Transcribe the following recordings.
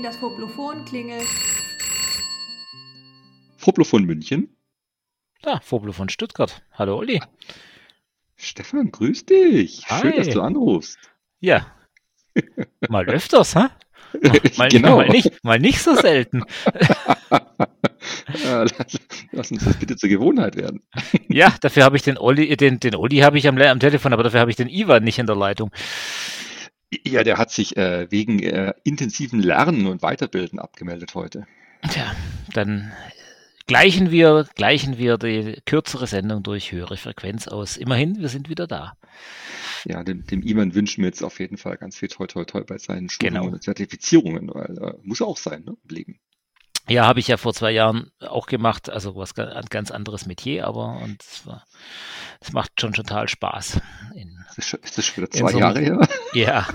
Liebling, das Foblophon klingelt. Foblophon München. Ja, Foblophon Stuttgart. Hallo Olli. Stefan, grüß dich. Hi. Schön, dass du anrufst. Ja. Mal öfters, hä? Mal, genau. mal, nicht, mal nicht so selten. Lass, lass uns das bitte zur Gewohnheit werden. Ja, dafür habe ich den Olli, den, den Olli habe ich am, am Telefon, aber dafür habe ich den Ivan nicht in der Leitung. Ja, der hat sich äh, wegen äh, intensiven Lernen und Weiterbilden abgemeldet heute. Tja, dann gleichen wir, gleichen wir die kürzere Sendung durch höhere Frequenz aus. Immerhin, wir sind wieder da. Ja, dem, dem Iman wünschen wir jetzt auf jeden Fall ganz viel toi toi toi bei seinen Schulungen Genau. und Zertifizierungen, weil äh, muss auch sein, ne? Im Leben. Ja, habe ich ja vor zwei Jahren auch gemacht, also was ein ganz anderes Metier, aber und es macht schon total Spaß. In, Ist das schon, das wieder zwei so Jahre her? ja,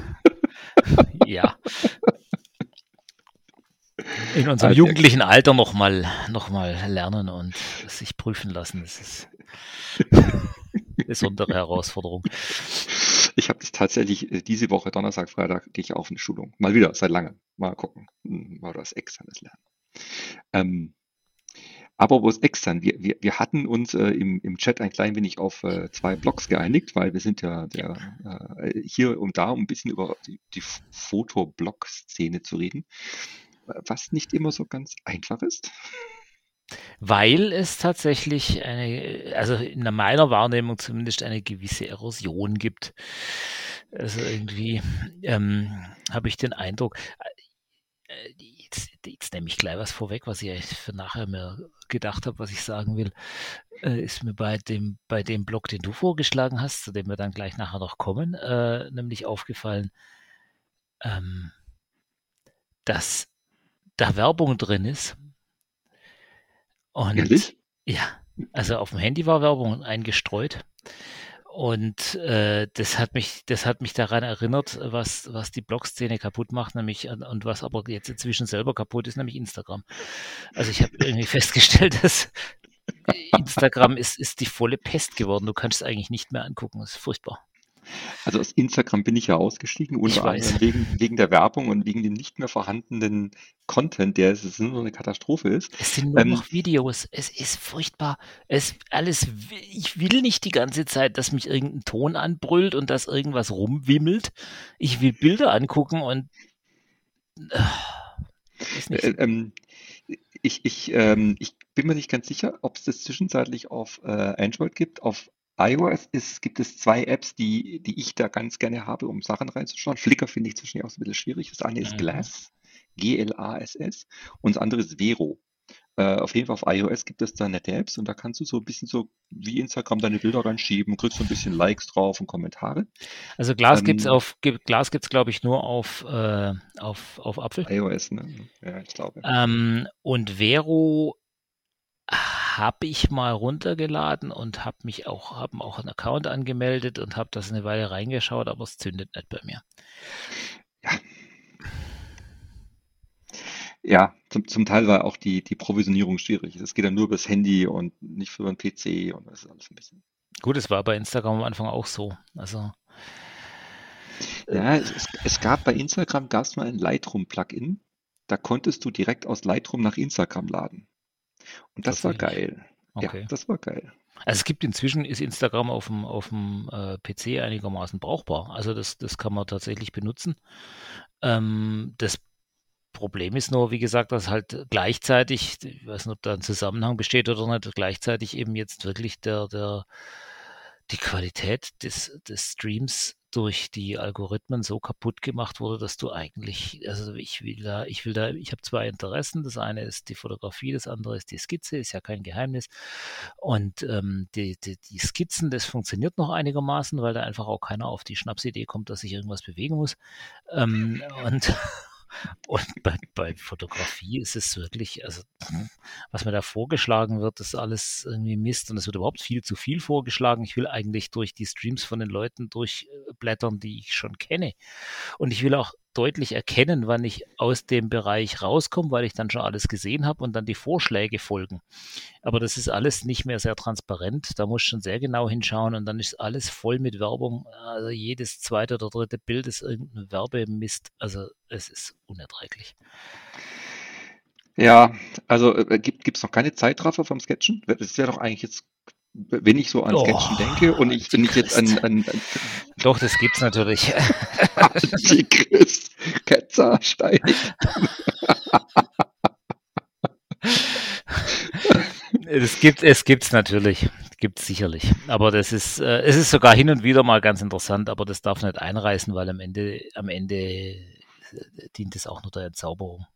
ja. In unserem sehr jugendlichen Alter nochmal noch mal lernen und sich prüfen lassen, das ist eine besondere Herausforderung. Ich habe das tatsächlich äh, diese Woche, Donnerstag, Freitag, gehe ich auf eine Schulung. Mal wieder, seit langem. Mal gucken. Hm, Mal was externes lernen. Ähm, aber wo ist extern? Wir, wir, wir hatten uns äh, im, im Chat ein klein wenig auf äh, zwei Blogs geeinigt, weil wir sind ja der, äh, hier und da, um ein bisschen über die, die Fotoblog-Szene zu reden, was nicht immer so ganz einfach ist. Weil es tatsächlich eine, also in meiner Wahrnehmung zumindest eine gewisse Erosion gibt. Also irgendwie ähm, habe ich den Eindruck, äh, jetzt, jetzt nehme ich gleich was vorweg, was ich für nachher mir gedacht habe, was ich sagen will, äh, ist mir bei dem, bei dem Blog, den du vorgeschlagen hast, zu dem wir dann gleich nachher noch kommen, äh, nämlich aufgefallen, ähm, dass da Werbung drin ist. Und Ehrlich? ja, also auf dem Handy war Werbung eingestreut. Und äh, das hat mich, das hat mich daran erinnert, was, was die Blog-Szene kaputt macht, nämlich und was aber jetzt inzwischen selber kaputt ist, nämlich Instagram. Also ich habe irgendwie festgestellt, dass Instagram ist, ist die volle Pest geworden. Du kannst es eigentlich nicht mehr angucken. Das ist furchtbar. Also aus Instagram bin ich ja ausgestiegen, unter anderem wegen, wegen der Werbung und wegen dem nicht mehr vorhandenen Content, der es nur eine Katastrophe ist. Es sind nur Ähm, noch Videos. Es ist furchtbar. Es alles. Ich will nicht die ganze Zeit, dass mich irgendein Ton anbrüllt und dass irgendwas rumwimmelt. Ich will Bilder angucken und äh, ist nicht. Äh, ähm, ich, ich, ähm, ich bin mir nicht ganz sicher, ob es das zwischenzeitlich auf äh, Android gibt. Auf iOS ist, gibt es zwei Apps, die, die ich da ganz gerne habe, um Sachen reinzuschauen. Flickr finde ich zwischendurch auch so ein bisschen schwierig. Das eine ist Mhm. Glass, G-L-A-S-S, und das andere ist Vero. Äh, auf jeden Fall auf iOS gibt es da nette Apps und da kannst du so ein bisschen so wie Instagram deine Bilder reinschieben, kriegst so ein bisschen Likes drauf und Kommentare. Also Glas gibt's ähm, auf gibt- Glas gibt's glaube ich nur auf äh, auf auf Apfel. iOS, ne? Ja, ich glaube. Ähm, und Vero habe ich mal runtergeladen und habe mich auch haben auch einen Account angemeldet und habe das eine Weile reingeschaut, aber es zündet nicht bei mir. Ja, zum, zum Teil war auch die, die Provisionierung schwierig. Es geht dann nur übers Handy und nicht für den PC und das ist alles ein bisschen. Gut, es war bei Instagram am Anfang auch so. Also Ja, es, es, es gab bei Instagram gab es mal ein Lightroom-Plugin. Da konntest du direkt aus Lightroom nach Instagram laden. Und das war geil. okay. Ja, das war geil. Also es gibt inzwischen ist Instagram auf dem auf dem äh, PC einigermaßen brauchbar. Also das das kann man tatsächlich benutzen. Ähm, das Problem ist nur, wie gesagt, dass halt gleichzeitig, ich weiß nicht, ob da ein Zusammenhang besteht oder nicht, gleichzeitig eben jetzt wirklich der, der, die Qualität des, des Streams durch die Algorithmen so kaputt gemacht wurde, dass du eigentlich, also ich will da, ich will da, ich habe zwei Interessen. Das eine ist die Fotografie, das andere ist die Skizze, ist ja kein Geheimnis. Und ähm, die, die, die Skizzen, das funktioniert noch einigermaßen, weil da einfach auch keiner auf die Schnapsidee kommt, dass sich irgendwas bewegen muss. Ähm, und und bei, bei Fotografie ist es wirklich, also was mir da vorgeschlagen wird, ist alles irgendwie Mist und es wird überhaupt viel zu viel vorgeschlagen. Ich will eigentlich durch die Streams von den Leuten durchblättern, die ich schon kenne. Und ich will auch deutlich erkennen, wann ich aus dem Bereich rauskomme, weil ich dann schon alles gesehen habe und dann die Vorschläge folgen. Aber das ist alles nicht mehr sehr transparent. Da muss schon sehr genau hinschauen und dann ist alles voll mit Werbung. Also jedes zweite oder dritte Bild ist irgendein Werbemist. Also es ist unerträglich. Ja, also äh, gibt es noch keine Zeitraffer vom Sketchen? Das wäre doch eigentlich jetzt wenn ich so an Sketchen oh, denke und ich, wenn ich jetzt an, an, an Doch, das gibt's natürlich. Antichrist, Ketzer, Steinig. es gibt es gibt's natürlich, gibt's sicherlich. Aber das ist äh, es ist sogar hin und wieder mal ganz interessant, aber das darf nicht einreißen, weil am Ende am Ende äh, dient es auch nur der Entzauberung.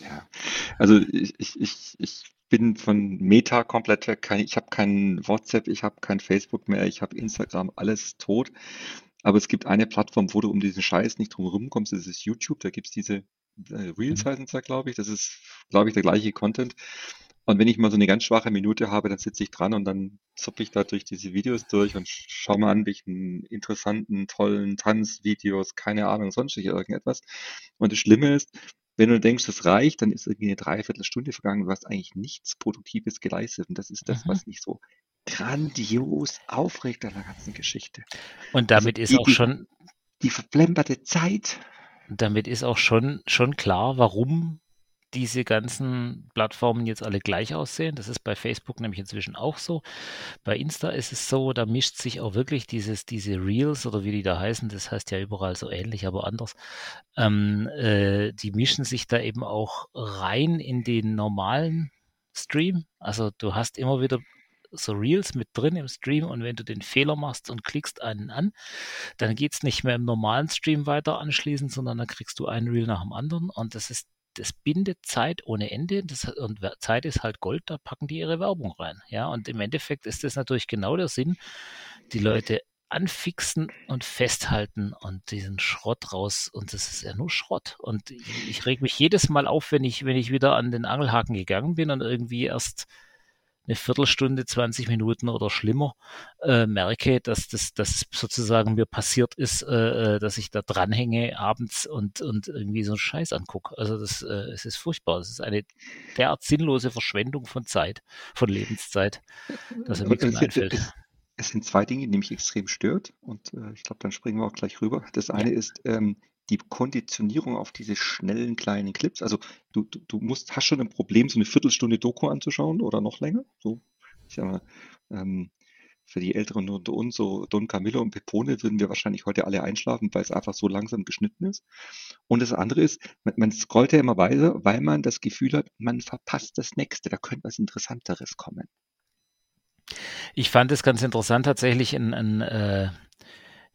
Ja, also ich, ich, ich, ich bin von Meta komplett weg. Ich habe kein WhatsApp, ich habe kein Facebook mehr, ich habe Instagram, alles tot. Aber es gibt eine Plattform, wo du um diesen Scheiß nicht drum rumkommst, das ist YouTube. Da gibt es diese äh, Reels, mhm. heißen es glaube ich. Das ist, glaube ich, der gleiche Content. Und wenn ich mal so eine ganz schwache Minute habe, dann sitze ich dran und dann zuppe ich da durch diese Videos durch und schaue mal an, welchen interessanten, tollen Tanzvideos, keine Ahnung, sonst irgendetwas. Und das Schlimme ist, wenn du denkst, das reicht, dann ist irgendwie eine Dreiviertelstunde vergangen, du hast eigentlich nichts Produktives geleistet. Und das ist das, mhm. was mich so grandios aufregt an der ganzen Geschichte. Und damit also ist auch die, schon. Die verplemperte Zeit. Damit ist auch schon, schon klar, warum diese ganzen Plattformen jetzt alle gleich aussehen. Das ist bei Facebook nämlich inzwischen auch so. Bei Insta ist es so, da mischt sich auch wirklich dieses, diese Reels oder wie die da heißen, das heißt ja überall so ähnlich, aber anders. Ähm, äh, die mischen sich da eben auch rein in den normalen Stream. Also du hast immer wieder so Reels mit drin im Stream und wenn du den Fehler machst und klickst einen an, dann geht es nicht mehr im normalen Stream weiter anschließend, sondern dann kriegst du einen Reel nach dem anderen und das ist das bindet Zeit ohne Ende das, und Zeit ist halt Gold, da packen die ihre Werbung rein. Ja, und im Endeffekt ist das natürlich genau der Sinn, die Leute anfixen und festhalten und diesen Schrott raus und das ist ja nur Schrott und ich, ich reg mich jedes Mal auf, wenn ich wenn ich wieder an den Angelhaken gegangen bin und irgendwie erst eine Viertelstunde, 20 Minuten oder schlimmer äh, merke, dass das dass sozusagen mir passiert ist, äh, äh, dass ich da dranhänge abends und, und irgendwie so einen Scheiß angucke. Also das äh, es ist furchtbar. Es ist eine derart sinnlose Verschwendung von Zeit, von Lebenszeit, dass mir nichts mehr einfällt. Es sind zwei Dinge, die mich extrem stört und äh, ich glaube, dann springen wir auch gleich rüber. Das eine ja. ist, ähm, die Konditionierung auf diese schnellen kleinen Clips. Also du, du, du musst, hast schon ein Problem, so eine Viertelstunde Doku anzuschauen oder noch länger. So, ich sag mal, ähm, für die Älteren unter uns, so Don Camillo und Pepone, würden wir wahrscheinlich heute alle einschlafen, weil es einfach so langsam geschnitten ist. Und das andere ist, man, man scrollt ja immer weiter, weil man das Gefühl hat, man verpasst das nächste, da könnte was Interessanteres kommen. Ich fand es ganz interessant, tatsächlich ein, ein äh,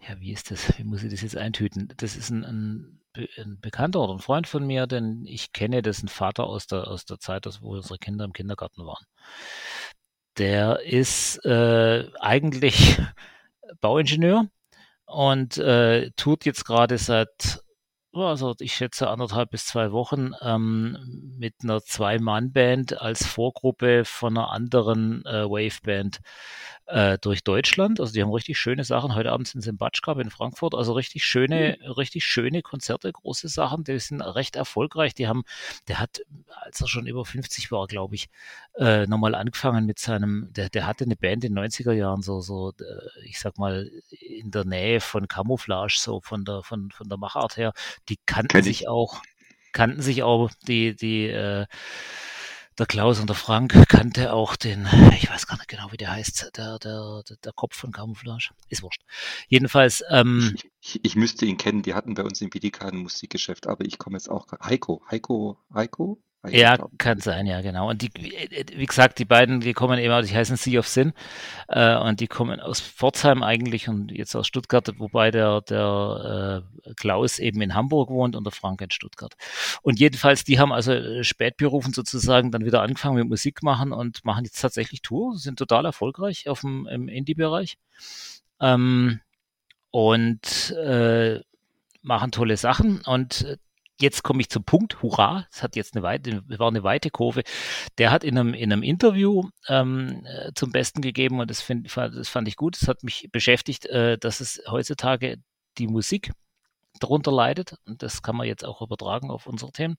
ja, wie ist das? Wie muss ich das jetzt eintüten? Das ist ein, ein, ein Bekannter oder ein Freund von mir, denn ich kenne, ein Vater aus der, aus der Zeit, wo unsere Kinder im Kindergarten waren. Der ist äh, eigentlich Bauingenieur und äh, tut jetzt gerade seit, also ich schätze anderthalb bis zwei Wochen ähm, mit einer Zwei-Mann-Band als Vorgruppe von einer anderen äh, Wave-Band äh, durch Deutschland. Also die haben richtig schöne Sachen. Heute Abend sind sie im Batschkap in Frankfurt. Also richtig schöne, mhm. richtig schöne Konzerte, große Sachen. Die sind recht erfolgreich. Die haben, der hat, als er schon über 50 war, glaube ich, äh, nochmal angefangen mit seinem, der, der hatte eine Band in den 90er Jahren, so, so, ich sag mal, in der Nähe von Camouflage, so von der, von, von der Machart her. Die kannten sich auch, kannten sich auch die, die, äh, der Klaus und der Frank kannte auch den, ich weiß gar nicht genau, wie der heißt, der, der, der Kopf von Camouflage. Ist wurscht. Jedenfalls. Ähm, ich, ich, müsste ihn kennen, die hatten bei uns im BDK ein Musikgeschäft, aber ich komme jetzt auch. Heiko, Heiko, Heiko? Ja, kann sein, ja, genau. Und die, wie gesagt, die beiden, die kommen eben, die heißen Sea of Sin, äh, und die kommen aus Pforzheim eigentlich und jetzt aus Stuttgart, wobei der, der äh, Klaus eben in Hamburg wohnt und der Frank in Stuttgart. Und jedenfalls, die haben also äh, spätberufen sozusagen dann wieder angefangen mit Musik machen und machen jetzt tatsächlich Tour, sind total erfolgreich auf dem, im Indie-Bereich. Ähm, und äh, machen tolle Sachen und jetzt komme ich zum Punkt, hurra, es hat jetzt eine weite, war eine weite Kurve. Der hat in einem, in einem Interview ähm, äh, zum Besten gegeben und das, find, das fand ich gut. Das hat mich beschäftigt, äh, dass es heutzutage die Musik darunter leidet, und das kann man jetzt auch übertragen auf unsere Themen,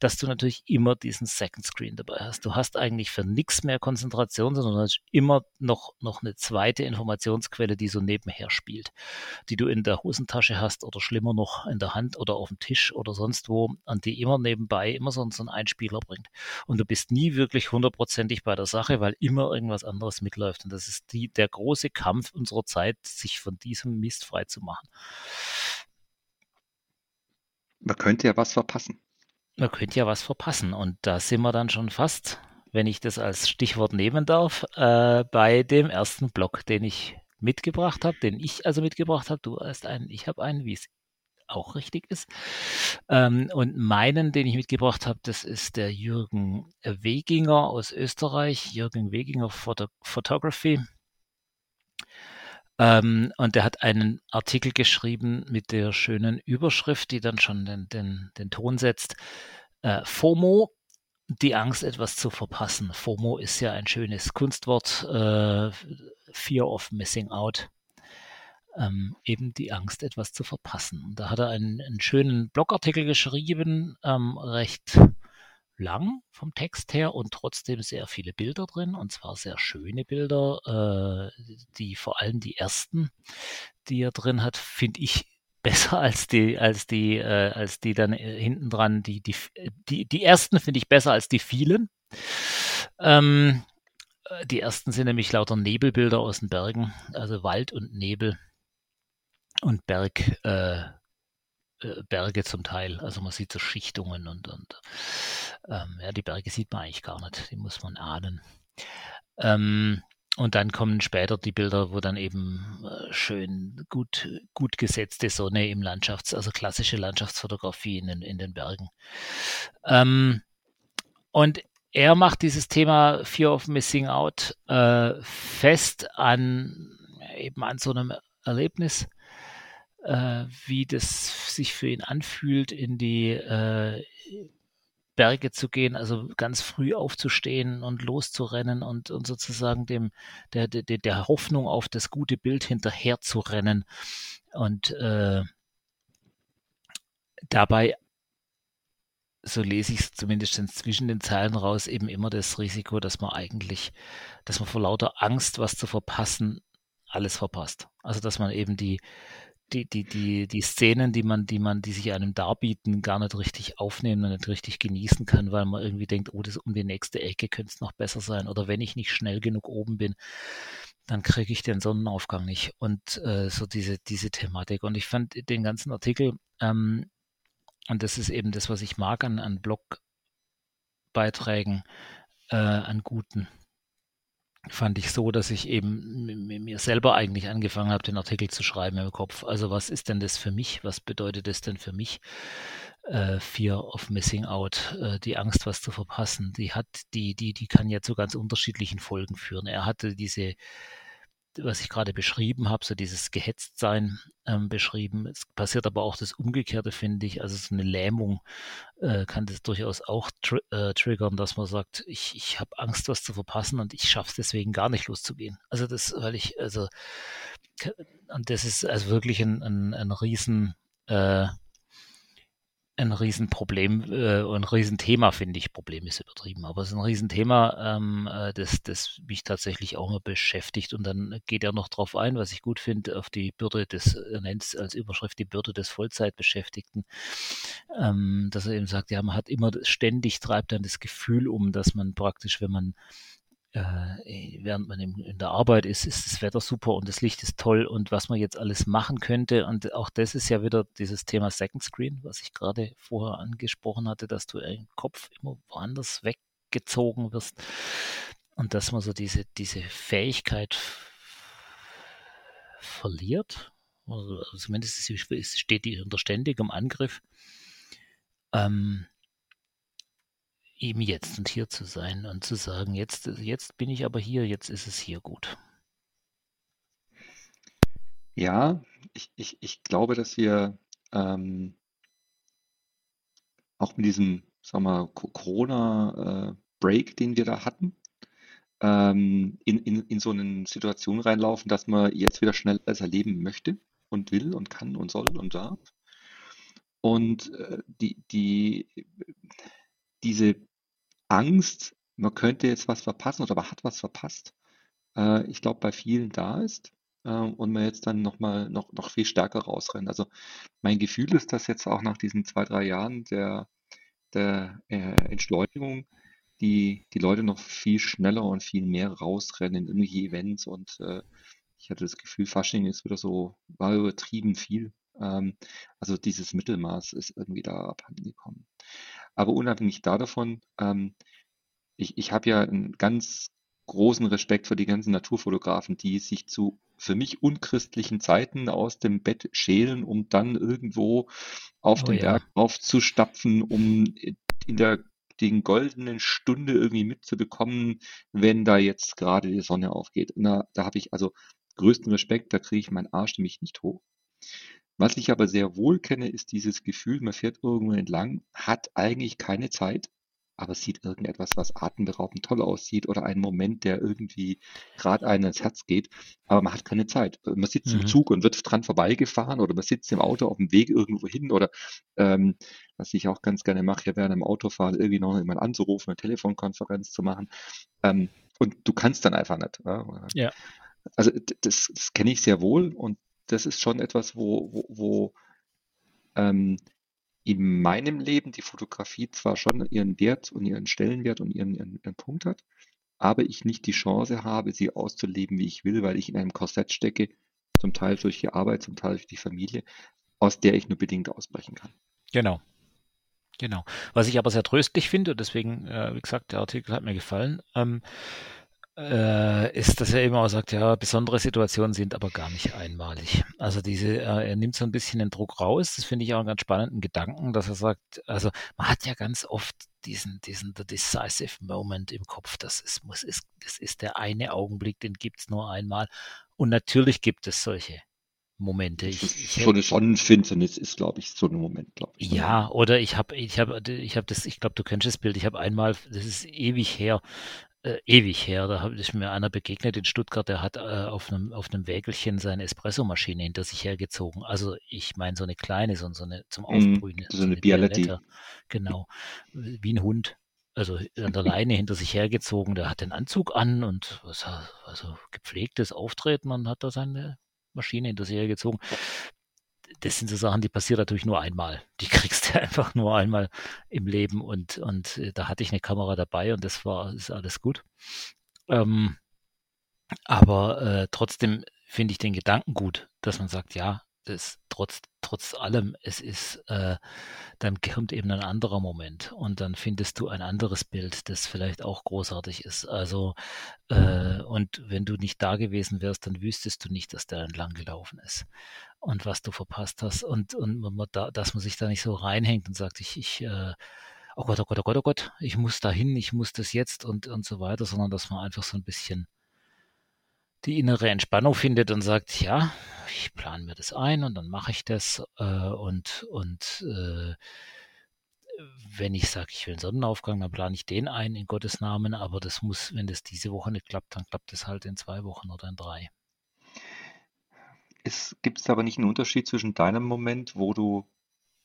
dass du natürlich immer diesen Second Screen dabei hast. Du hast eigentlich für nichts mehr Konzentration, sondern hast immer noch, noch eine zweite Informationsquelle, die so nebenher spielt, die du in der Hosentasche hast oder schlimmer noch in der Hand oder auf dem Tisch oder sonst wo, und die immer nebenbei immer so, so einen Einspieler bringt. Und du bist nie wirklich hundertprozentig bei der Sache, weil immer irgendwas anderes mitläuft. Und das ist die, der große Kampf unserer Zeit, sich von diesem Mist frei zu machen. Man könnte ja was verpassen. Man könnte ja was verpassen. Und da sind wir dann schon fast, wenn ich das als Stichwort nehmen darf, äh, bei dem ersten Block, den ich mitgebracht habe, den ich also mitgebracht habe. Du hast einen, ich habe einen, wie es auch richtig ist. Ähm, und meinen, den ich mitgebracht habe, das ist der Jürgen Weginger aus Österreich, Jürgen Weginger Photo Photography. Ähm, und er hat einen Artikel geschrieben mit der schönen Überschrift, die dann schon den, den, den Ton setzt. Äh, FOMO, die Angst, etwas zu verpassen. FOMO ist ja ein schönes Kunstwort. Äh, Fear of Missing Out. Ähm, eben die Angst, etwas zu verpassen. Und da hat er einen, einen schönen Blogartikel geschrieben, ähm, recht lang vom Text her und trotzdem sehr viele Bilder drin und zwar sehr schöne Bilder, äh, die vor allem die ersten, die er drin hat, finde ich besser als die als die äh, als die dann äh, hinten dran die die die die ersten finde ich besser als die vielen. Ähm, äh, die ersten sind nämlich lauter Nebelbilder aus den Bergen, also Wald und Nebel und Berg äh, äh, Berge zum Teil. Also man sieht so Schichtungen und, und ähm, ja, die Berge sieht man eigentlich gar nicht, die muss man ahnen. Ähm, und dann kommen später die Bilder, wo dann eben äh, schön gut, gut gesetzte Sonne im Landschafts-, also klassische Landschaftsfotografie in den, in den Bergen. Ähm, und er macht dieses Thema Fear of Missing Out äh, fest an eben an so einem Erlebnis, äh, wie das sich für ihn anfühlt, in die äh, Berge zu gehen, also ganz früh aufzustehen und loszurennen und, und sozusagen dem der, der, der Hoffnung auf das gute Bild hinterher zu rennen und äh, dabei so lese ich es zumindest zwischen den Zeilen raus, eben immer das Risiko, dass man eigentlich, dass man vor lauter Angst, was zu verpassen, alles verpasst. Also dass man eben die, die, die, die, die Szenen, die man, die man, die sich einem darbieten, gar nicht richtig aufnehmen und nicht richtig genießen kann, weil man irgendwie denkt, oh, das um die nächste Ecke könnte es noch besser sein. Oder wenn ich nicht schnell genug oben bin, dann kriege ich den Sonnenaufgang nicht. Und äh, so diese, diese Thematik. Und ich fand den ganzen Artikel, ähm, und das ist eben das, was ich mag an, an Blogbeiträgen, äh, an guten fand ich so, dass ich eben mir selber eigentlich angefangen habe, den Artikel zu schreiben im Kopf. Also was ist denn das für mich? Was bedeutet das denn für mich? Äh, Fear of Missing Out, äh, die Angst, was zu verpassen, die hat, die, die, die kann ja zu ganz unterschiedlichen Folgen führen. Er hatte diese was ich gerade beschrieben habe, so dieses Gehetztsein ähm, beschrieben. Es passiert aber auch das Umgekehrte, finde ich. Also so eine Lähmung äh, kann das durchaus auch tr äh, triggern, dass man sagt, ich, ich habe Angst, was zu verpassen und ich schaffe es deswegen gar nicht loszugehen. Also das, weil ich, also und das ist also wirklich ein, ein, ein riesen äh, ein Riesenproblem äh, und Riesenthema, finde ich. Problem ist übertrieben, aber es ist ein Riesenthema, ähm, äh, das, das mich tatsächlich auch mal beschäftigt. Und dann geht er noch darauf ein, was ich gut finde, auf die Bürde des, er nennt es als Überschrift die Bürde des Vollzeitbeschäftigten, ähm, dass er eben sagt, ja, man hat immer ständig treibt dann das Gefühl um, dass man praktisch, wenn man äh, während man in der Arbeit ist, ist das Wetter super und das Licht ist toll und was man jetzt alles machen könnte. Und auch das ist ja wieder dieses Thema Second Screen, was ich gerade vorher angesprochen hatte, dass du im Kopf immer woanders weggezogen wirst und dass man so diese, diese Fähigkeit verliert. Also zumindest steht die unter ständigem Angriff. Ähm, eben jetzt und hier zu sein und zu sagen, jetzt, jetzt bin ich aber hier, jetzt ist es hier gut. Ja, ich, ich, ich glaube, dass wir ähm, auch mit diesem, sagen wir Corona-Break, äh, den wir da hatten, ähm, in, in, in so eine Situation reinlaufen, dass man jetzt wieder schnell alles erleben möchte und will und kann und soll und darf. Und äh, die, die, diese Angst, man könnte jetzt was verpassen oder man hat was verpasst, äh, ich glaube, bei vielen da ist äh, und man jetzt dann noch mal noch, noch viel stärker rausrennt. Also mein Gefühl ist, dass jetzt auch nach diesen zwei, drei Jahren der, der äh, Entschleunigung die, die Leute noch viel schneller und viel mehr rausrennen in irgendwelche Events und äh, ich hatte das Gefühl, Fasching ist wieder so, war übertrieben viel. Ähm, also dieses Mittelmaß ist irgendwie da abhanden gekommen. Aber unabhängig davon, ähm, ich, ich habe ja einen ganz großen Respekt für die ganzen Naturfotografen, die sich zu für mich unchristlichen Zeiten aus dem Bett schälen, um dann irgendwo auf Oh den ja. Berg aufzustapfen, um in der den goldenen Stunde irgendwie mitzubekommen, wenn da jetzt gerade die Sonne aufgeht. Na, da habe ich also größten Respekt, da kriege ich meinen Arsch nämlich nicht hoch. Was ich aber sehr wohl kenne, ist dieses Gefühl, man fährt irgendwo entlang, hat eigentlich keine Zeit, aber sieht irgendetwas, was atemberaubend toll aussieht oder einen Moment, der irgendwie gerade einem ins Herz geht, aber man hat keine Zeit. Man sitzt im Mhm. Zug und wird dran vorbeigefahren oder man sitzt im Auto auf dem Weg irgendwo hin oder ähm, was ich auch ganz gerne mache, ja während dem Autofahren irgendwie noch jemand anzurufen, eine Telefonkonferenz zu machen. Ähm, und du kannst dann einfach nicht. Ja? Ja. Also das, das kenne ich sehr wohl und das ist schon etwas, wo, wo, wo ähm, in meinem Leben die Fotografie zwar schon ihren Wert und ihren Stellenwert und ihren, ihren, ihren Punkt hat, aber ich nicht die Chance habe, sie auszuleben, wie ich will, weil ich in einem Korsett stecke, zum Teil durch die Arbeit, zum Teil durch die Familie, aus der ich nur bedingt ausbrechen kann. Genau. Genau. Was ich aber sehr tröstlich finde, und deswegen, äh, wie gesagt, der Artikel hat mir gefallen, ähm, äh, ist, dass er eben auch sagt, ja, besondere Situationen sind aber gar nicht einmalig. Also diese, äh, er nimmt so ein bisschen den Druck raus. Das finde ich auch einen ganz spannenden Gedanken, dass er sagt, also man hat ja ganz oft diesen, diesen the decisive moment im Kopf. Das ist, muss, ist, das ist der eine Augenblick, den gibt's nur einmal. Und natürlich gibt es solche Momente. Ich, ich so eine Sonnenfinsternis ist, glaube ich, so ein Moment, glaube ich. ja, oder ich habe, ich habe, ich habe das, ich glaube, du kennst das Bild. Ich habe einmal, das ist ewig her, äh, ewig her, da ist mir einer begegnet in Stuttgart, der hat äh, auf einem auf einem Wägelchen seine Espressomaschine hinter sich hergezogen. Also ich meine so eine kleine, so, so eine zum Mhm, Aufbrühen, so eine Bialetti. Bialetta, genau, wie ein Hund. Also an der Leine hinter sich hergezogen, der hat den Anzug an und was, also gepflegtes Auftreten und hat da seine Maschine hinter sich hergezogen das sind so Sachen, die passieren natürlich nur einmal. Die kriegst du einfach nur einmal im Leben und, und äh, da hatte ich eine Kamera dabei und das war, ist alles gut. Ähm, aber äh, trotzdem finde ich den Gedanken gut, dass man sagt, ja, das trotz, trotz allem, es ist, äh, dann kommt eben ein anderer Moment und dann findest du ein anderes Bild, das vielleicht auch großartig ist. Also, äh, und wenn du nicht da gewesen wärst, dann wüsstest du nicht, dass der entlang gelaufen ist und was du verpasst hast und, und man da, dass man sich da nicht so reinhängt und sagt, ich, ich, äh, oh Gott, oh Gott, oh Gott, oh Gott, ich muss dahin, ich muss das jetzt und, und so weiter, sondern dass man einfach so ein bisschen die innere Entspannung findet und sagt, ja, ich plane mir das ein und dann mache ich das äh, und, und äh, wenn ich sage, ich will einen Sonnenaufgang, dann plane ich den ein in Gottes Namen, aber das muss, wenn das diese Woche nicht klappt, dann klappt es halt in zwei Wochen oder in drei. Es gibt aber nicht einen Unterschied zwischen deinem Moment, wo du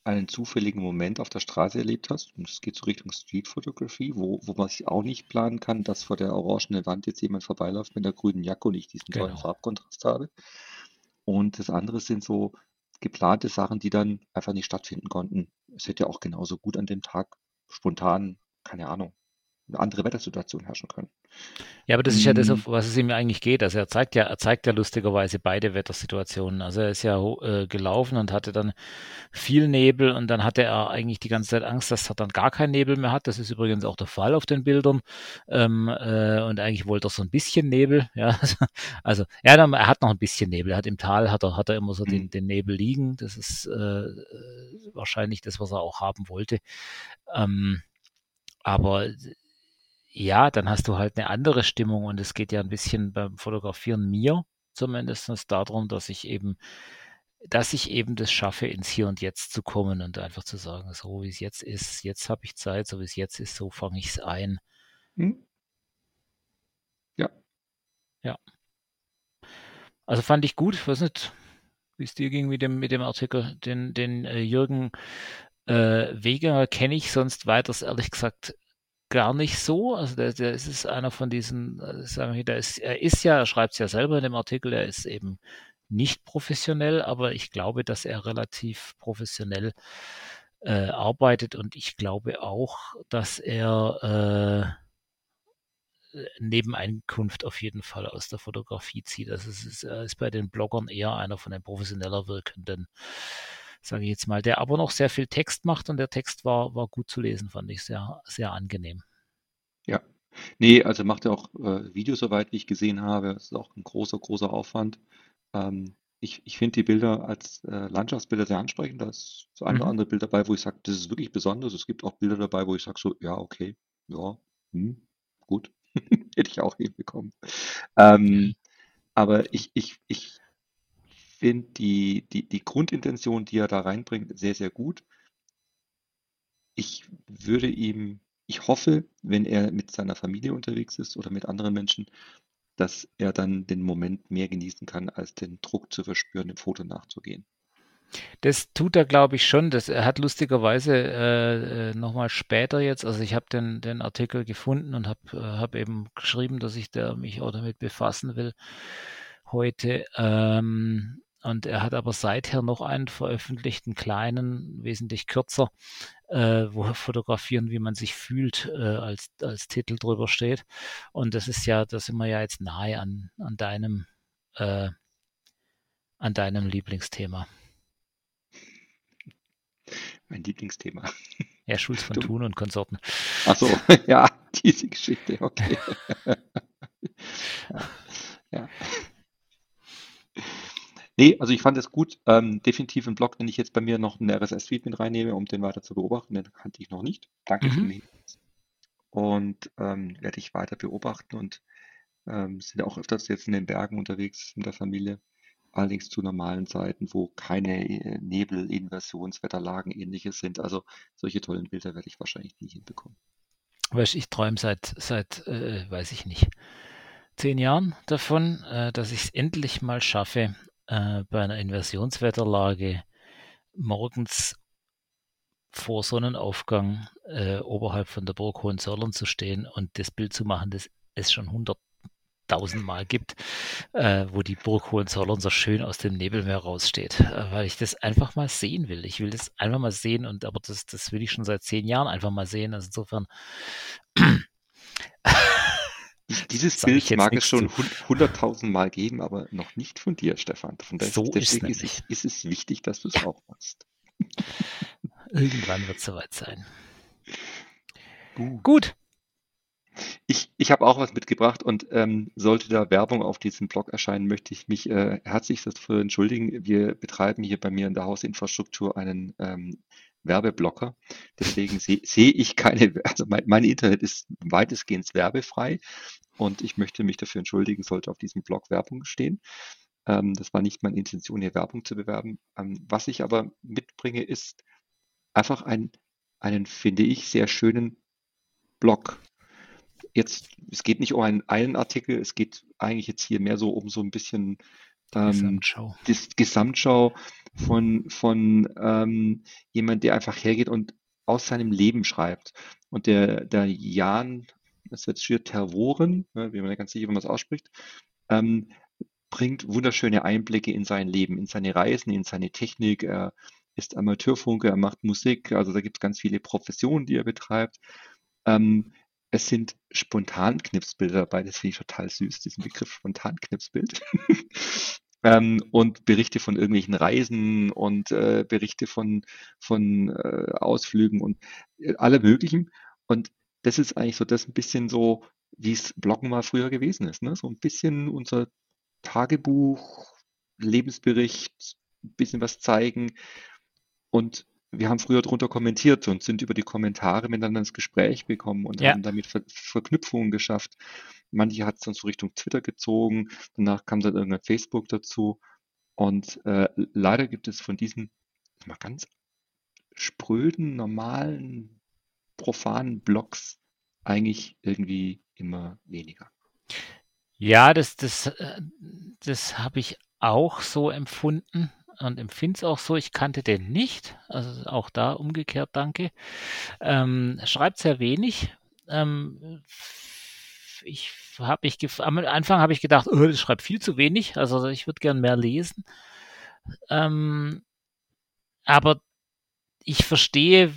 einen zufälligen Moment auf der Straße erlebt hast, und es geht so Richtung Street Photography, wo, wo man sich auch nicht planen kann, dass vor der orangenen Wand jetzt jemand vorbeiläuft mit einer grünen Jacke und ich diesen tollen Genau. Farbkontrast habe. Und das andere sind so geplante Sachen, die dann einfach nicht stattfinden konnten. Es hätte ja auch genauso gut an dem Tag spontan, keine Ahnung, eine andere Wettersituation herrschen können. Ja, aber das ist ja das, Mm, auf was es ihm eigentlich geht. Also er zeigt ja, er zeigt ja lustigerweise beide Wettersituationen. Also er ist ja äh, gelaufen und hatte dann viel Nebel und dann hatte er eigentlich die ganze Zeit Angst, dass er dann gar keinen Nebel mehr hat. Das ist übrigens auch der Fall auf den Bildern. Ähm, äh, und eigentlich wollte er so ein bisschen Nebel. Ja, also er hat, er hat noch ein bisschen Nebel. Er hat im Tal hat er, hat er immer so den, mm, den Nebel liegen. Das ist äh, äh, wahrscheinlich das, was er auch haben wollte. Ähm, aber ja, dann hast du halt eine andere Stimmung und es geht ja ein bisschen beim Fotografieren mir zumindest darum, dass ich eben, dass ich eben das schaffe, ins Hier und Jetzt zu kommen und einfach zu sagen, so wie es jetzt ist, jetzt habe ich Zeit, so wie es jetzt ist, so fange ich es ein. mm, ja, Ja, also fand ich gut, ich weiß nicht, wie es dir ging mit dem, mit dem Artikel. Den, den äh, Jürgen äh, Weger kenne ich sonst weiters ehrlich gesagt gar nicht so. Also der, der ist einer von diesen, äh, sagen wir, der ist, er ist ja, er schreibt es ja selber in dem Artikel, er ist eben nicht professionell, aber ich glaube, dass er relativ professionell äh, arbeitet und ich glaube auch, dass er äh, Nebeneinkunft auf jeden Fall aus der Fotografie zieht. Also es ist, er ist bei den Bloggern eher einer von den professioneller wirkenden, sage ich jetzt mal, der aber noch sehr viel Text macht und der Text war, war gut zu lesen, fand ich sehr, sehr angenehm. Ja. Nee, also macht er auch äh, Videos, soweit wie ich gesehen habe. Das ist auch ein großer, großer Aufwand. Ähm, ich ich finde die Bilder als äh, Landschaftsbilder sehr ansprechend. Da ist so ein oder Mhm. andere Bild dabei, wo ich sage, das ist wirklich besonders. Es gibt auch Bilder dabei, wo ich sage so, ja, okay, ja, hm, gut, hätte ich auch hinbekommen. Ähm, aber ich, ich, ich finde die, die, die Grundintention, die er da reinbringt, sehr, sehr gut. Ich würde ihm, ich hoffe, wenn er mit seiner Familie unterwegs ist oder mit anderen Menschen, dass er dann den Moment mehr genießen kann, als den Druck zu verspüren, dem Foto nachzugehen. Das tut er, glaube ich, schon. Das, er hat lustigerweise äh, äh, nochmal später jetzt, also ich habe den, den Artikel gefunden und habe äh, hab eben geschrieben, dass ich da mich auch damit befassen will heute. Ähm, und er hat aber seither noch einen veröffentlichten kleinen, wesentlich kürzer, äh, wo er fotografieren, wie man sich fühlt, äh, als, als Titel drüber steht. Und das ist ja, da sind wir ja jetzt nahe an, an deinem, äh, an deinem Lieblingsthema. Mein Lieblingsthema. Ja, Schulz von Du- Thun und Konsorten. Ach so, ja, diese Geschichte, okay. ja. ja. Nee, also ich fand es gut. Ähm, definitiv ein Blog, den ich jetzt bei mir noch einen RSS-Feed mit reinnehme, um den weiter zu beobachten. Den kannte ich noch nicht. Danke für Mhm. den Hinweis. Und ähm, werde ich weiter beobachten und ähm, sind auch öfters jetzt in den Bergen unterwegs mit der Familie. Allerdings zu normalen Zeiten, wo keine äh, Nebel, Inversionswetterlagen, ähnliches sind. Also solche tollen Bilder werde ich wahrscheinlich nie hinbekommen. Weißt, ich träume seit, seit äh, weiß ich nicht, zehn Jahren davon, äh, dass ich es endlich mal schaffe, äh, bei einer Inversionswetterlage morgens vor Sonnenaufgang äh, oberhalb von der Burg Hohenzollern zu stehen und das Bild zu machen, das es schon hunderttausendmal gibt, äh, wo die Burg Hohenzollern so schön aus dem Nebelmeer raussteht, äh, weil ich das einfach mal sehen will. Ich will das einfach mal sehen und aber das, das will ich schon seit zehn Jahren einfach mal sehen. Also insofern Dieses Sag ich Bild jetzt mag es schon zu. hund- hunderttausend Mal geben, aber noch nicht von dir, Stefan. Von So ist deswegen ist, es, ist es wichtig, dass du es auch machst. Irgendwann wird es soweit sein. Gut. Gut. Ich, ich habe auch was mitgebracht und ähm, sollte da Werbung auf diesem Blog erscheinen, möchte ich mich äh, herzlich dafür entschuldigen. Wir betreiben hier bei mir in der Hausinfrastruktur einen ähm, Werbeblocker. Deswegen sehe ich keine, also mein, mein Internet ist weitestgehend werbefrei und ich möchte mich dafür entschuldigen, sollte auf diesem Blog Werbung stehen. Ähm, das war nicht meine Intention, hier Werbung zu bewerben. Ähm, was ich aber mitbringe, ist einfach ein, einen, finde ich, sehr schönen Blog. Jetzt, es geht nicht um einen, einen Artikel, es geht eigentlich jetzt hier mehr so um so ein bisschen ähm, Gesamtschau. das Gesamtschau von, von ähm, jemand, der einfach hergeht und aus seinem Leben schreibt. Und der, der Jan, das wird schwer, Tervoren, ne, mir nicht ganz sicher, wie man es ausspricht, ähm, bringt wunderschöne Einblicke in sein Leben, in seine Reisen, in seine Technik. Er ist Amateurfunker, er macht Musik, also da gibt es ganz viele Professionen, die er betreibt. Ähm, es sind Spontanknipsbilder dabei, das finde ich total süß, diesen Begriff Spontanknipsbild. ähm, und Berichte von irgendwelchen Reisen und äh, Berichte von, von äh, Ausflügen und äh, alle möglichen. Und das ist eigentlich so das ein bisschen so, wie es Bloggen mal früher gewesen ist. Ne? So ein bisschen unser Tagebuch, Lebensbericht, ein bisschen was zeigen. Und wir haben früher drunter kommentiert und sind über die Kommentare miteinander ins Gespräch gekommen und Ja. haben damit Ver Verknüpfungen geschafft. Manche hat es dann so Richtung Twitter gezogen, danach kam dann irgendwann Facebook dazu. Und äh, leider gibt es von diesen mal ganz spröden, normalen, profanen Blogs eigentlich irgendwie immer weniger. Ja, das, das, äh, das habe ich auch so empfunden. Und empfinde es auch so. Ich kannte den nicht. Also auch da umgekehrt, danke. Ähm, schreibt sehr wenig. Ähm, ich habe ich am Anfang habe ich gedacht, oh, das schreibt viel zu wenig. Also ich würde gern mehr lesen. Ähm, aber ich verstehe,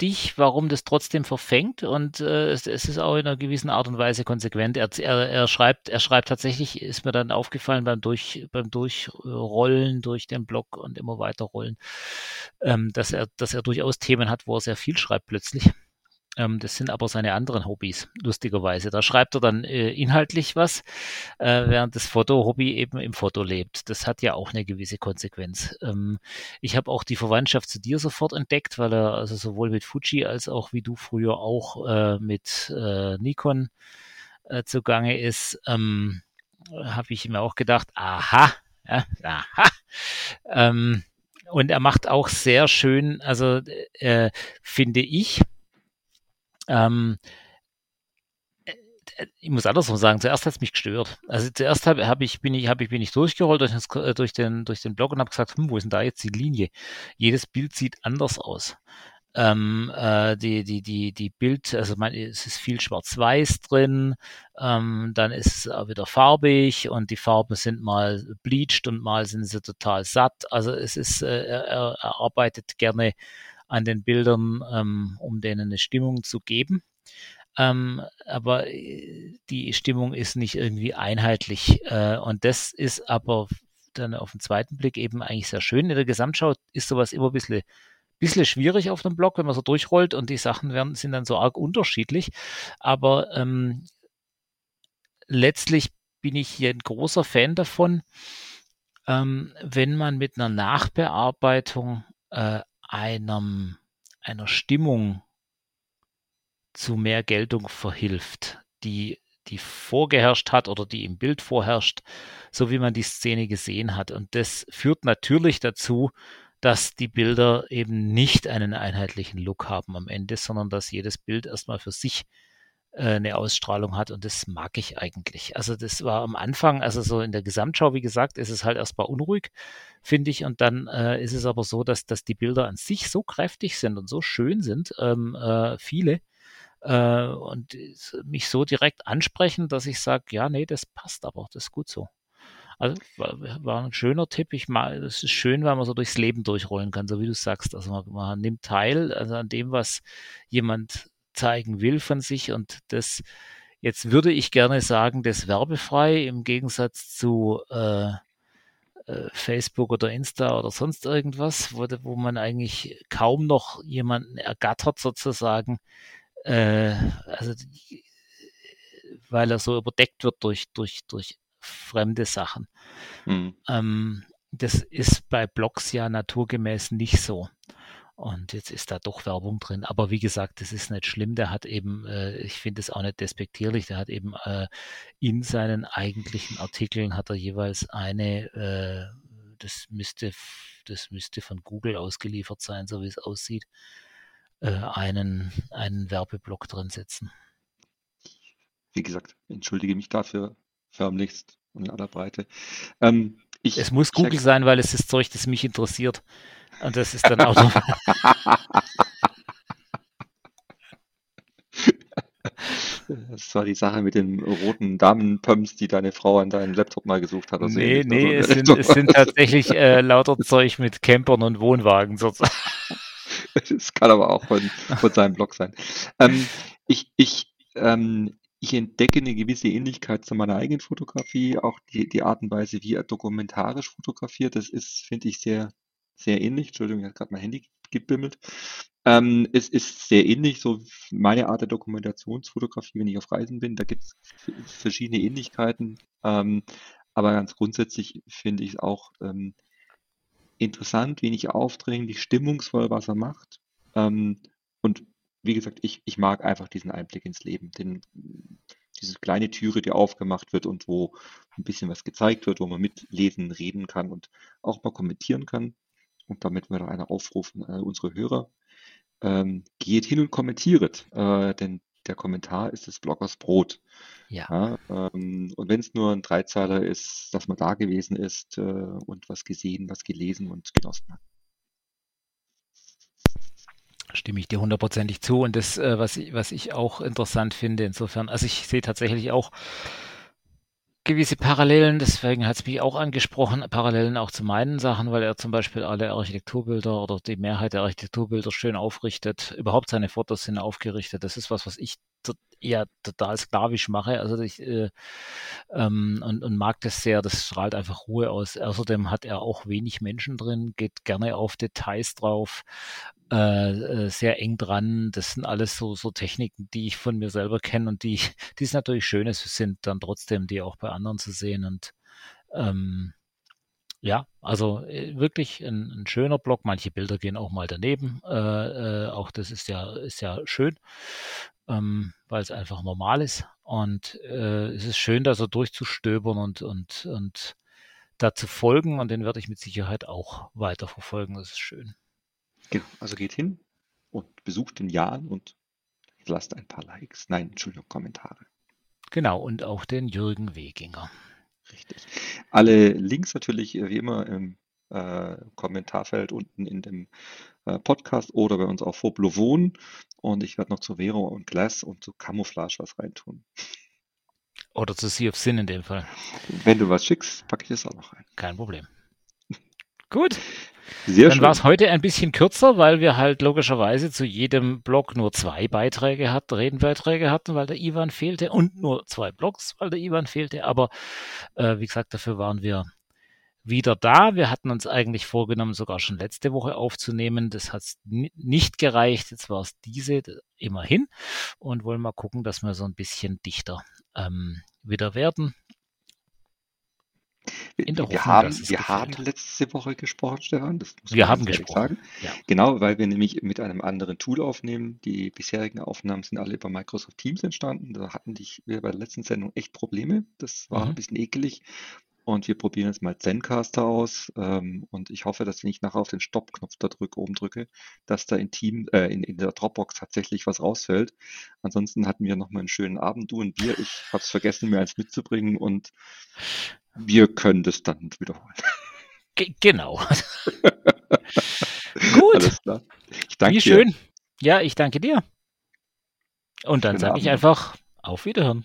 dich, warum das trotzdem verfängt und äh, es, es, ist auch in einer gewissen Art und Weise konsequent. Er, er, er, schreibt, er schreibt tatsächlich, ist mir dann aufgefallen beim Durch, beim Durchrollen durch den Blog und immer weiter rollen, ähm, dass er, dass er durchaus Themen hat, wo er sehr viel schreibt plötzlich. Ähm, das sind aber seine anderen Hobbys, lustigerweise. Da schreibt er dann äh, inhaltlich was, äh, während das Foto-Hobby eben im Foto lebt. Das hat ja auch eine gewisse Konsequenz. Ähm, ich habe auch die Verwandtschaft zu dir sofort entdeckt, weil er also sowohl mit Fuji als auch wie du früher auch äh, mit äh, Nikon äh, zugange ist. Ähm, habe ich mir auch gedacht, aha, ja, aha. Ähm, und er macht auch sehr schön, also äh, finde ich, ähm, äh, ich muss andersrum sagen, zuerst hat es mich gestört. Also zuerst habe hab ich, bin ich, hab ich, bin ich durchgerollt durch, das, äh, durch, den, durch den Blog und habe gesagt, hm, wo ist denn da jetzt die Linie? Jedes Bild sieht anders aus. Ähm, äh, die, die, die, die Bild, also man, es ist viel Schwarz-Weiß drin, ähm, dann ist es auch wieder farbig und die Farben sind mal bleached und mal sind sie total satt. Also es ist, äh, er, er arbeitet gerne an den Bildern, ähm, um denen eine Stimmung zu geben. Ähm, aber äh, die Stimmung ist nicht irgendwie einheitlich. Äh, und das ist aber dann auf den zweiten Blick eben eigentlich sehr schön. In der Gesamtschau ist sowas immer ein bisschen, bisschen schwierig auf dem Blog, wenn man so durchrollt und die Sachen werden, sind dann so arg unterschiedlich. Aber ähm, letztlich bin ich hier ein großer Fan davon, ähm, wenn man mit einer Nachbearbeitung äh, einem, einer Stimmung zu mehr Geltung verhilft, die, die vorgeherrscht hat oder die im Bild vorherrscht, so wie man die Szene gesehen hat. Und das führt natürlich dazu, dass die Bilder eben nicht einen einheitlichen Look haben am Ende, sondern dass jedes Bild erstmal für sich äh, eine Ausstrahlung hat und das mag ich eigentlich. Also das war am Anfang, also so in der Gesamtschau, wie gesagt, ist es halt erstmal unruhig, finde ich. Und dann äh, ist es aber so, dass, dass die Bilder an sich so kräftig sind und so schön sind, ähm, äh, viele, äh, und mich so direkt ansprechen, dass ich sage, ja, nee, das passt aber, das ist gut so. Also war, war ein schöner Tipp. Ich mal, es ist schön, weil man so durchs Leben durchrollen kann, so wie du sagst. Also man, man nimmt teil also an dem, was jemand zeigen will von sich und das jetzt würde ich gerne sagen, das werbefrei im Gegensatz zu äh, äh, Facebook oder Insta oder sonst irgendwas, wo, wo man eigentlich kaum noch jemanden ergattert sozusagen, äh, also weil er so überdeckt wird durch, durch, durch fremde Sachen. Mhm. Ähm, das ist bei Blogs ja naturgemäß nicht so. Und jetzt ist da doch Werbung drin. Aber wie gesagt, das ist nicht schlimm. Der hat eben, äh, ich finde es auch nicht despektierlich, der hat eben äh, in seinen eigentlichen Artikeln hat er jeweils eine, äh, das müsste, das müsste von Google ausgeliefert sein, so wie es aussieht, äh, einen, einen Werbeblock drin setzen. Wie gesagt, entschuldige mich dafür förmlichst und in aller Breite. Ähm, es muss Google sein, weil es ist Zeug, das mich interessiert. Und das ist dann auch so. Das war die Sache mit den roten Damenpumps, die deine Frau an deinen Laptop mal gesucht hat. Also nee, nee, es sind, es sind, tatsächlich äh, lauter Zeug mit Campern und Wohnwagen sozusagen. Das kann aber auch von, von seinem Blog sein. Ähm, ich, ich, ähm, ich entdecke eine gewisse Ähnlichkeit zu meiner eigenen Fotografie, auch die, die Art und Weise, wie er dokumentarisch fotografiert. Das ist, finde ich, sehr, sehr ähnlich. Entschuldigung, ich habe gerade mein Handy gebimmelt. Ähm, es ist sehr ähnlich, so meine Art der Dokumentationsfotografie, wenn ich auf Reisen bin. Da gibt es verschiedene Ähnlichkeiten. Ähm, aber ganz grundsätzlich finde ich es auch ähm, interessant, wenig aufdringlich, stimmungsvoll, was er macht. Ähm, und wie gesagt, ich, ich mag einfach diesen Einblick ins Leben, den, diese kleine Türe, die aufgemacht wird und wo ein bisschen was gezeigt wird, wo man mitlesen, reden kann und auch mal kommentieren kann. Und damit wir noch einer aufrufen, äh, unsere Hörer, ähm, geht hin und kommentiert, äh, denn der Kommentar ist des Bloggers Brot. Ja. Ja, ähm, und wenn es nur ein Dreizeiler ist, dass man da gewesen ist äh, und was gesehen, was gelesen und genossen hat. Stimme ich dir hundertprozentig zu. Und das, äh, was, ich, was ich auch interessant finde, insofern, also ich sehe tatsächlich auch gewisse Parallelen, deswegen hat es mich auch angesprochen, Parallelen auch zu meinen Sachen, weil er zum Beispiel alle Architekturbilder oder die Mehrheit der Architekturbilder schön aufrichtet. Überhaupt seine Fotos sind aufgerichtet. Das ist was, was ich eher total sklavisch mache. Also ich äh, ähm, und, und mag das sehr. Das strahlt einfach Ruhe aus. Außerdem hat er auch wenig Menschen drin, geht gerne auf Details drauf. Äh, äh, sehr eng dran. Das sind alles so, so Techniken, die ich von mir selber kenne und die, die es natürlich schön ist, sind dann trotzdem die auch bei anderen zu sehen. Und ähm, ja, also äh, wirklich ein, ein, schöner Blog. Manche Bilder gehen auch mal daneben. Äh, äh, auch das ist ja, ist ja schön, ähm, weil es einfach normal ist. Und äh, es ist schön, da so durchzustöbern und, und, und da zu folgen. Und den werde ich mit Sicherheit auch weiter verfolgen. Das ist schön. Genau, also geht hin und besucht den Jan und lasst ein paar Likes. Nein, Entschuldigung, Kommentare. Genau, und auch den Jürgen Weginger. Richtig. Alle Links natürlich äh, wie immer im äh, Kommentarfeld unten in dem äh, Podcast oder bei uns auf Foblovon. Und ich werde noch zu Vero und Glass und zu Camouflage was reintun. Oder zu Sea of Sin in dem Fall. Wenn du was schickst, packe ich das auch noch rein. Kein Problem. Gut. Sehr Dann war es heute ein bisschen kürzer, weil wir halt logischerweise zu jedem Blog nur zwei Beiträge hatten, Redenbeiträge hatten, weil der Ivan fehlte und nur zwei Blogs, weil der Ivan fehlte. Aber äh, wie gesagt, dafür waren wir wieder da. Wir hatten uns eigentlich vorgenommen, sogar schon letzte Woche aufzunehmen. Das hat nicht gereicht. Jetzt war es diese immerhin und wollen mal gucken, dass wir so ein bisschen dichter ähm, wieder werden. In der wir Hoffnung, haben, wir haben letzte Woche gesprochen, Stefan. Das muss wir haben gesprochen. Sagen. Ja. Genau, weil wir nämlich mit einem anderen Tool aufnehmen. Die bisherigen Aufnahmen sind alle über Microsoft Teams entstanden. Da hatten wir bei der letzten Sendung echt Probleme. Das war mhm. ein bisschen ekelig. Und wir probieren jetzt mal Zencaster aus. Ähm, und ich hoffe, dass wenn ich nachher auf den Stopp-Knopf da drücke, oben drücke, dass da in Team, äh, in, in der Dropbox tatsächlich was rausfällt. Ansonsten hatten wir nochmal einen schönen Abend, du und Bier. Ich habe es vergessen, mir eins mitzubringen und wir können das dann wiederholen. G genau. Gut. Alles klar. Ich danke Wie schön. Dir. Ja, ich danke dir. Und dann sage ich einfach auf Wiederhören.